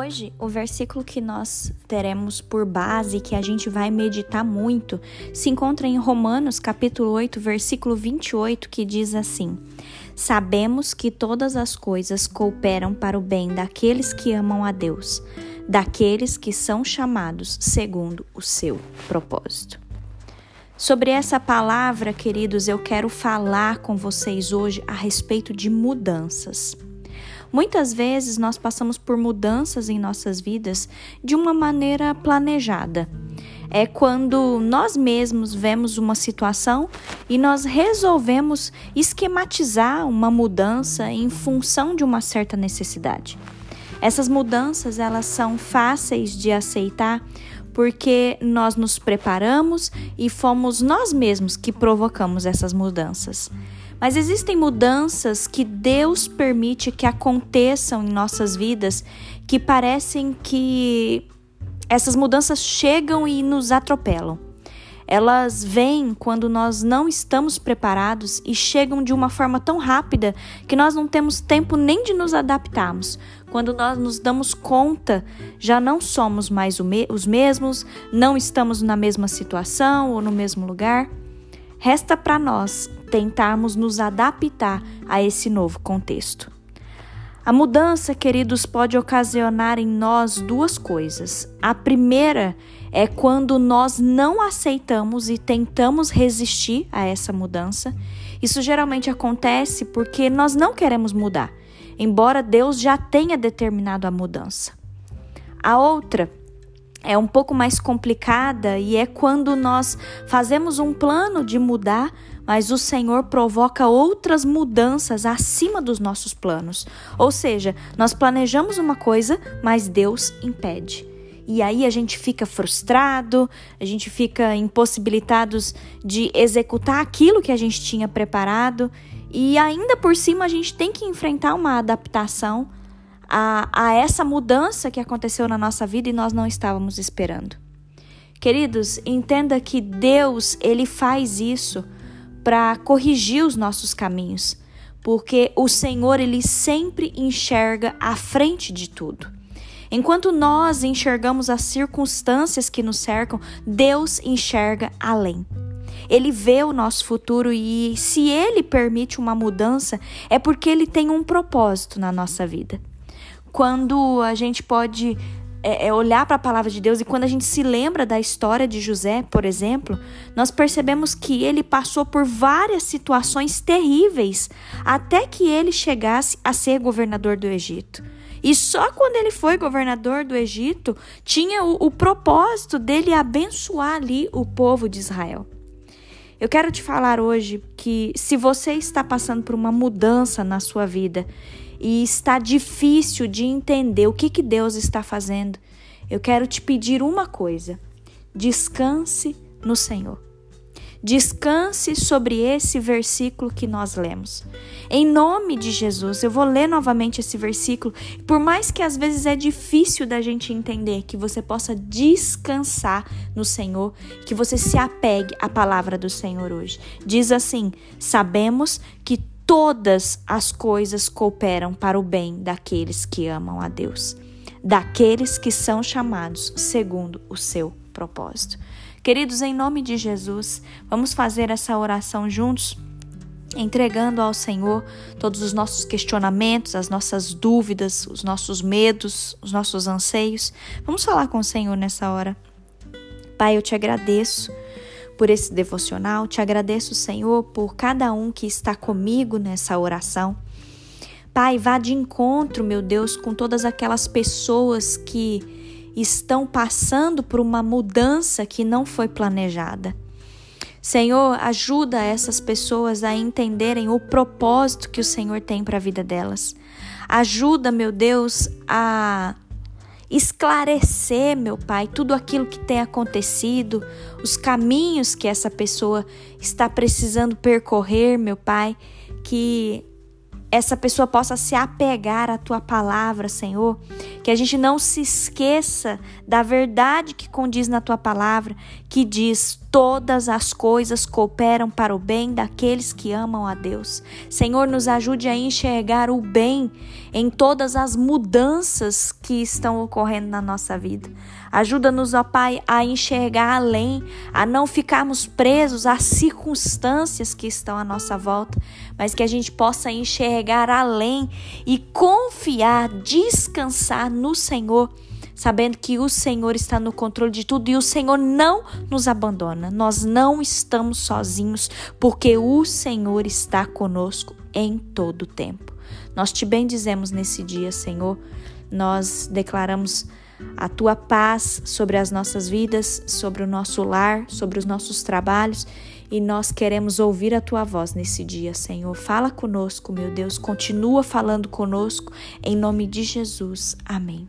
Hoje, o versículo que nós teremos por base, que a gente vai meditar muito, se encontra em Romanos, capítulo 8, versículo 28, que diz assim: Sabemos que todas as coisas cooperam para o bem daqueles que amam a Deus, daqueles que são chamados segundo o seu propósito. Sobre essa palavra, queridos, eu quero falar com vocês hoje a respeito de mudanças. Muitas vezes nós passamos por mudanças em nossas vidas de uma maneira planejada. É quando nós mesmos vemos uma situação e nós resolvemos esquematizar uma mudança em função de uma certa necessidade. Essas mudanças elas são fáceis de aceitar porque nós nos preparamos e fomos nós mesmos que provocamos essas mudanças. Mas existem mudanças que Deus permite que aconteçam em nossas vidas que parecem que essas mudanças chegam e nos atropelam. Elas vêm quando nós não estamos preparados e chegam de uma forma tão rápida que nós não temos tempo nem de nos adaptarmos. Quando nós nos damos conta, já não somos mais os mesmos, não estamos na mesma situação ou no mesmo lugar. Resta para nós tentarmos nos adaptar a esse novo contexto. A mudança, queridos, pode ocasionar em nós duas coisas. A primeira é quando nós não aceitamos e tentamos resistir a essa mudança. Isso geralmente acontece porque nós não queremos mudar, embora Deus já tenha determinado a mudança. A outra é um pouco mais complicada e é quando nós fazemos um plano de mudar, mas o Senhor provoca outras mudanças acima dos nossos planos. Ou seja, nós planejamos uma coisa, mas Deus impede. E aí a gente fica frustrado, a gente fica impossibilitados de executar aquilo que a gente tinha preparado, e ainda por cima a gente tem que enfrentar uma adaptação a, a essa mudança que aconteceu na nossa vida e nós não estávamos esperando. Queridos, entenda que Deus, ele faz isso para corrigir os nossos caminhos, porque o Senhor ele sempre enxerga à frente de tudo. Enquanto nós enxergamos as circunstâncias que nos cercam, Deus enxerga além. Ele vê o nosso futuro e se ele permite uma mudança, é porque ele tem um propósito na nossa vida. Quando a gente pode é, é olhar para a palavra de Deus e quando a gente se lembra da história de José, por exemplo, nós percebemos que ele passou por várias situações terríveis até que ele chegasse a ser governador do Egito. E só quando ele foi governador do Egito tinha o, o propósito dele abençoar ali o povo de Israel. Eu quero te falar hoje que se você está passando por uma mudança na sua vida e está difícil de entender o que, que Deus está fazendo, eu quero te pedir uma coisa: descanse no Senhor. Descanse sobre esse versículo que nós lemos. Em nome de Jesus, eu vou ler novamente esse versículo. Por mais que às vezes é difícil da gente entender, que você possa descansar no Senhor, que você se apegue à palavra do Senhor hoje. Diz assim: Sabemos que todas as coisas cooperam para o bem daqueles que amam a Deus, daqueles que são chamados segundo o seu propósito. Queridos, em nome de Jesus, vamos fazer essa oração juntos, entregando ao Senhor todos os nossos questionamentos, as nossas dúvidas, os nossos medos, os nossos anseios. Vamos falar com o Senhor nessa hora. Pai, eu te agradeço por esse devocional. Te agradeço, Senhor, por cada um que está comigo nessa oração. Pai, vá de encontro, meu Deus, com todas aquelas pessoas que estão passando por uma mudança que não foi planejada. Senhor, ajuda essas pessoas a entenderem o propósito que o Senhor tem para a vida delas. Ajuda, meu Deus, a esclarecer, meu Pai, tudo aquilo que tem acontecido, os caminhos que essa pessoa está precisando percorrer, meu Pai, que essa pessoa possa se apegar à tua palavra, Senhor. Que a gente não se esqueça da verdade que condiz na tua palavra, que diz: todas as coisas cooperam para o bem daqueles que amam a Deus. Senhor, nos ajude a enxergar o bem em todas as mudanças que estão ocorrendo na nossa vida. Ajuda-nos, ó Pai, a enxergar além, a não ficarmos presos às circunstâncias que estão à nossa volta, mas que a gente possa enxergar além e confiar, descansar no Senhor sabendo que o Senhor está no controle de tudo e o Senhor não nos abandona. Nós não estamos sozinhos, porque o Senhor está conosco em todo o tempo. Nós te bendizemos nesse dia, Senhor. Nós declaramos a tua paz sobre as nossas vidas, sobre o nosso lar, sobre os nossos trabalhos. E nós queremos ouvir a tua voz nesse dia, Senhor. Fala conosco, meu Deus. Continua falando conosco. Em nome de Jesus. Amém.